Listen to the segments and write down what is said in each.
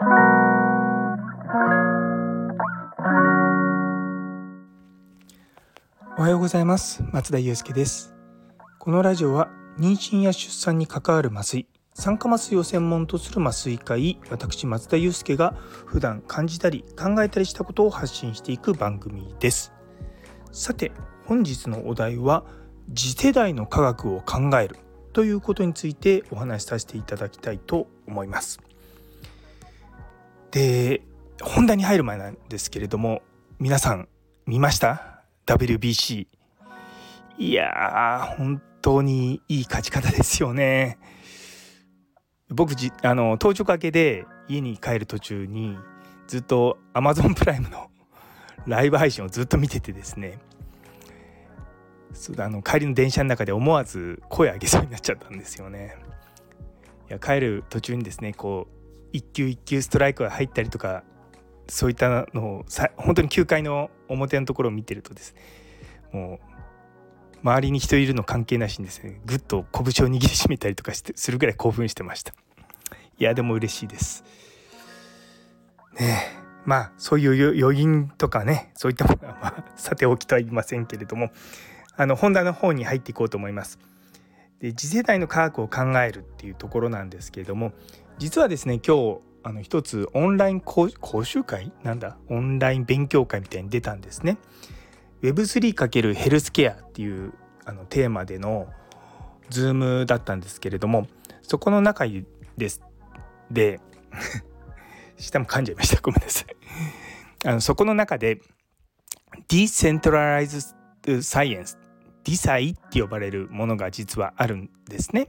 おはようございます。松田祐介です。このラジオは妊娠や出産に関わる麻酔酸化麻酔を専門とする麻酔科医私松田祐介が普段感じたり考えたりしたことを発信していく番組です。さて本日のお題は次世代の科学を考えるということについてお話しさせていただきたいと思います。で本題に入る前なんですけれども皆さん見ました？WBC いやー本当にいい勝ち方ですよね。僕じあの当直明けで家に帰る途中にずっと Amazon プライムの ライブ配信をずっと見ててですね。あの帰りの電車の中で思わず声上げそうになっちゃったんですよね。いや帰る途中にですねこう一球一球ストライクが入ったりとかそういったのをさ本当に9回の表のところを見てるとですねもう周りに人いるの関係なしにですねぐっと拳を握りしめたりとかしてするぐらい興奮してました。いやでも嬉しいです。ねまあそういう余韻とかねそういったものはまあさておきとは言いませんけれどもあの本題の方に入っていこうと思います。で次世代の科学を考えるっていうところなんですけれども実はですね今日あの一つオンライン講習会？なんだ？オンライン勉強会みたいに出たんですね。Web3× ヘルスケアっていうあのテーマでのズームだったんですけれどもそこの中ですで 下も噛んじゃいましたごめんなさいあのそこの中で Decentralized Science ディサイって呼ばれるものが実はあるんですね。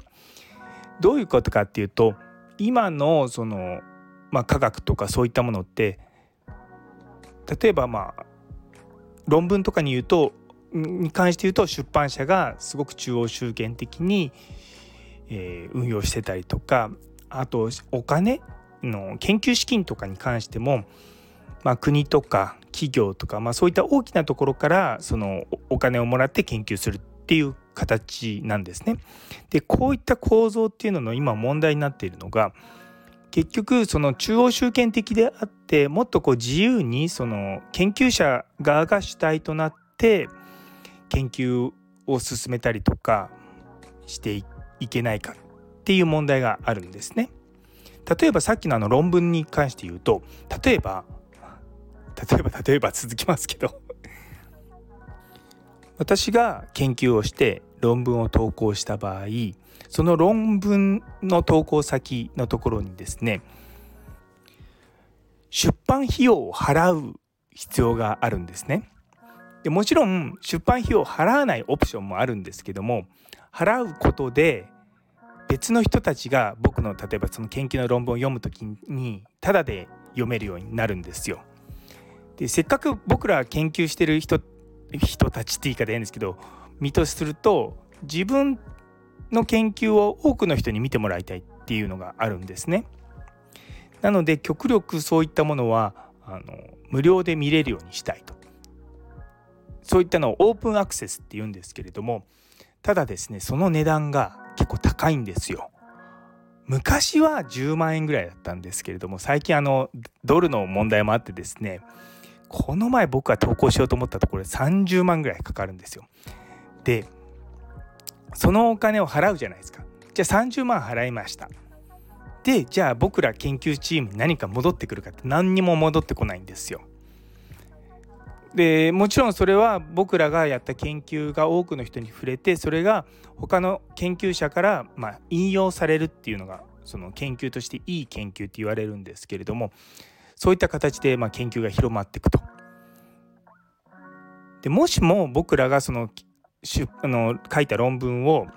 どういうことかっていうと今のその、まあ、科学とかそういったものって例えばまあ論文とかに言うとに関して言うと出版社がすごく中央集権的に、えー、運用してたりとかあとお金の研究資金とかに関しても、まあ、国とか企業とか、まあ、そういった大きなところからそのお金をもらって研究するっていう形なんですね。でこういった構造っていうのの今問題になっているのが結局その中央集権的であってもっとこう自由にその研究者側が主体となって研究を進めたりとかしていけないかっていう問題があるんですね。例えばさっきのあの論文に関して言うと例えば例えば例えば続きますけど私が研究をして論文を投稿した場合その論文の投稿先のところにですね出版費用を払う必要があるんですね。でもちろん出版費用を払わないオプションもあるんですけども払うことで別の人たちが僕の例えばその研究の論文を読む時にタダで読めるようになるんですよ。でせっかく僕ら研究してる人人たちって言い方変ですけど身とすると自分の研究を多くの人に見てもらいたいっていうのがあるんですね。なので極力そういったものはあの無料で見れるようにしたいと。そういったのをオープンアクセスって言うんですけれどもただですねその値段が結構高いんですよ。昔は10万円ぐらいだったんですけれども最近あのドルの問題もあってですねこの前僕が投稿しようと思ったところで30万ぐらいかかるんですよ。でそのお金を払うじゃないですか。じゃあ30万払いました。でじゃあ僕ら研究チームに何か戻ってくるかって何にも戻ってこないんですよ。でもちろんそれは僕らがやった研究が多くの人に触れてそれが他の研究者からまあ引用されるっていうのがその研究としていい研究って言われるんですけれどもそういった形でま研究が広まっていくと。でもしも僕らがそのしゅあの書いた論文を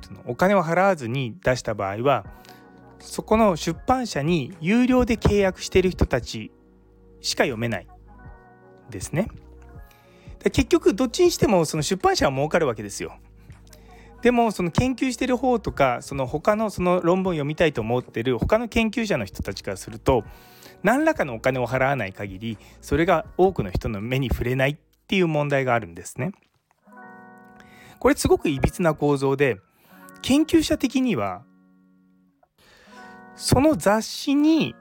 そのお金を払わずに出した場合はそこの出版社に有料で契約している人たちしか読めないですね。結局どっちにしてもその出版社は儲かるわけですよ。でもその研究してる方とかその他のその論文を読みたいと思ってる他の研究者の人たちからすると何らかのお金を払わない限りそれが多くの人の目に触れないっていう問題があるんですね。これすごくいびつな構造で研究者的にはその雑誌に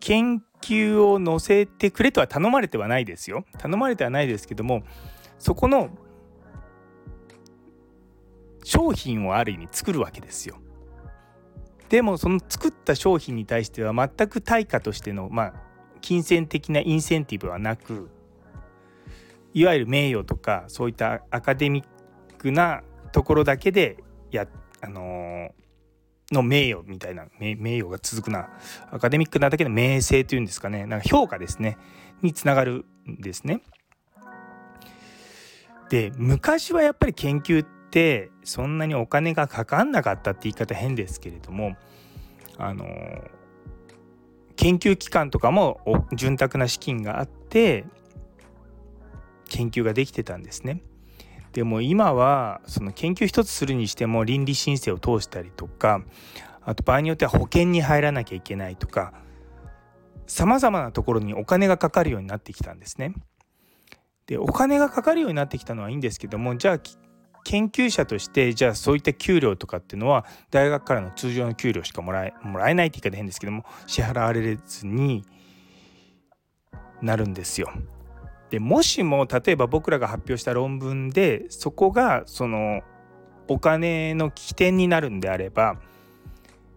研究を載せてくれとは頼まれてはないですよ頼まれてはないですけどもそこの商品をある意味作るわけですよ。でもその作った商品に対しては全く対価としてのまあ金銭的なインセンティブはなくいわゆる名誉とかそういったアカデミックなところだけでやあのー、の名誉みたいな名誉が続くな。アカデミックなだけの名声というんですかね。なんか評価ですね。につながるんですね。で昔はやっぱり研究ってそんなにお金がかかんなかったって言い方変ですけれどもあの研究機関とかも潤沢な資金があって研究ができてたんですね。でも今はその研究一つするにしても倫理申請を通したりとかあと場合によっては保険に入らなきゃいけないとかさまざまなところにお金がかかるようになってきたんですね。でお金がかかるようになってきたのはいいんですけどもじゃあ研究者としてじゃあそういった給料とかっていうのは大学からの通常の給料しかもらえもらえないって言い方変ですけども支払われずになるんですよ。でもしも例えば僕らが発表した論文でそこがそのお金の起点になるんであれば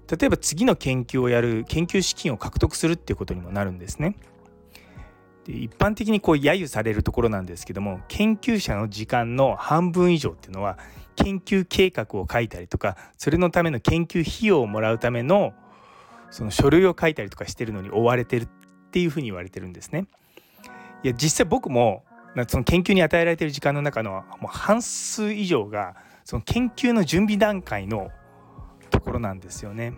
例えば次の研究をやる研究資金を獲得するっていうことにもなるんですね。で一般的にこう揶揄されるところなんですけども研究者の時間の半分以上っていうのは研究計画を書いたりとかそれのための研究費用をもらうためのその書類を書いたりとかしてるのに追われてるっていうふうに言われてるんですね。いや実際僕もその研究に与えられている時間の中のもう半数以上がその研究の準備段階のところなんですよね。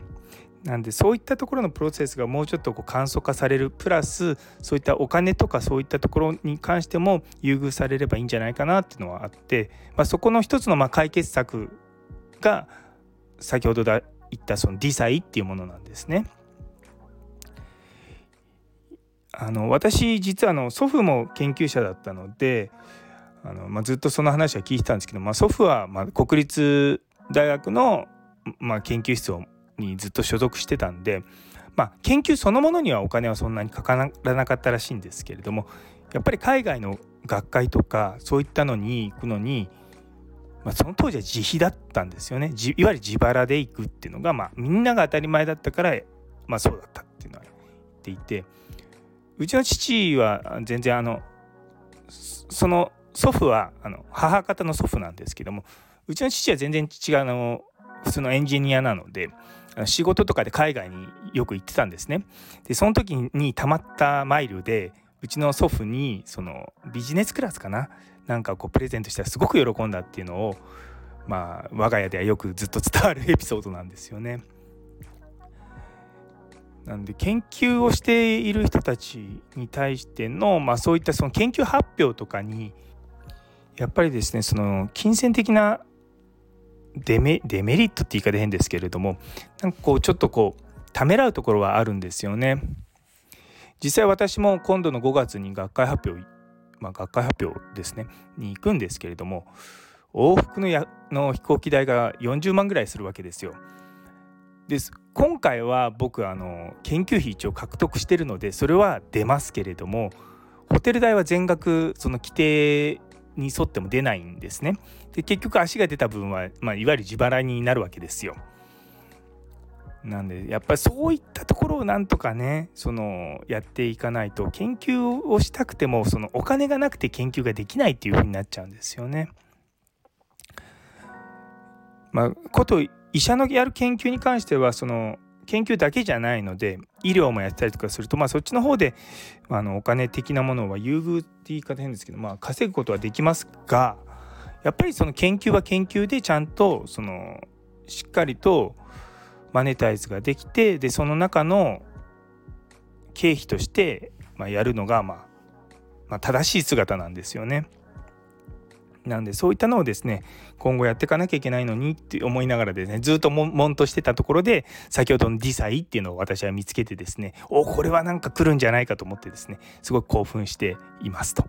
なんでそういったところのプロセスがもうちょっとこう簡素化されるプラスそういったお金とかそういったところに関しても優遇されればいいんじゃないかなっていうのはあって、まあ、そこの一つのま解決策が先ほど言ったそのディサイっていうものなんですね。あの私実はあの祖父も研究者だったのであの、まあ、ずっとその話は聞いてたんですけど、まあ、祖父はま国立大学のま研究室をにずっと所属してたんで、まあ、研究そのものにはお金はそんなにかからなかったらしいんですけれどもやっぱり海外の学会とかそういったのに行くのに、まあ、その当時は自費だったんですよね。いわゆる自腹で行くっていうのが、まあ、みんなが当たり前だったから、まあ、そうだったっていうのは言っていてうちの父は全然あのその祖父はあの母方の祖父なんですけどもうちの父は全然違うの普通のエンジニアなので仕事とかで海外によく行ってたんですね。でその時にたまったマイルでうちの祖父にそのビジネスクラスかな？なんかこうプレゼントしたらすごく喜んだっていうのをまあ我が家ではよくずっと伝わるエピソードなんですよね。なんで研究をしている人たちに対しての、まあ、そういったその研究発表とかにやっぱりですねその金銭的なデメデメリットって言い方変ですけれどもなんかこうちょっとこうためらうところはあるんですよね。実際私も今度の5月に学会発表、まあ、学会発表ですねに行くんですけれども往復のやの飛行機代が40万ぐらいするわけですよ。です今回は僕あの研究費一応獲得してるのでそれは出ますけれどもホテル代は全額その規定に沿っても出ないんですね。で結局足が出た分は、まあ、いわゆる自腹になるわけですよ。なんでやっぱりそういったところをなんとかねそのやっていかないと研究をしたくてもそのお金がなくて研究ができないっていう風になっちゃうんですよね。まあ、こと医者のやる研究に関してはその研究だけじゃないので医療もやったりとかすると、まあ、そっちの方であのお金的なものは優遇って言い方変ですけど、まあ、稼ぐことはできますがやっぱりその研究は研究でちゃんとそのしっかりとマネタイズができてでその中の経費として、まあ、やるのが、まあ、ま正しい姿なんですよね。なんでそういったのをですね今後やっていかなきゃいけないのにって思いながらですねずっと悶々としてたところで先ほどのディサイっていうのを私は見つけてですねおこれはなんか来るんじゃないかと思ってですねすごく興奮していますと。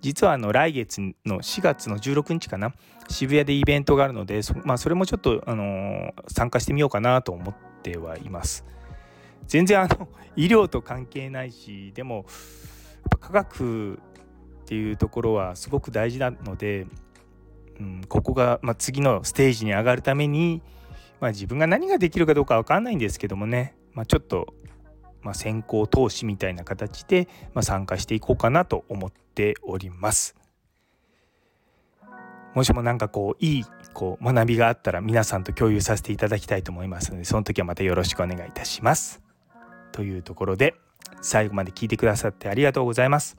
実はあの来月の4月の16日かな渋谷でイベントがあるのでそ,、まあ、それもちょっと、あのー、参加してみようかなと思ってはいます。全然あの医療と関係ないしでも科学っていうところはすごく大事なので、うん、ここが、まあ、次のステージに上がるために、まあ、自分が何ができるかどうか分かんないんですけどもね、まあ、ちょっと、ま先行投資みたいな形で、ま参加していこうかなと思っております。もしも何かこういいこう学びがあったら皆さんと共有させていただきたいと思いますのでその時はまたよろしくお願いいたします。というところで最後まで聞いてくださってありがとうございます。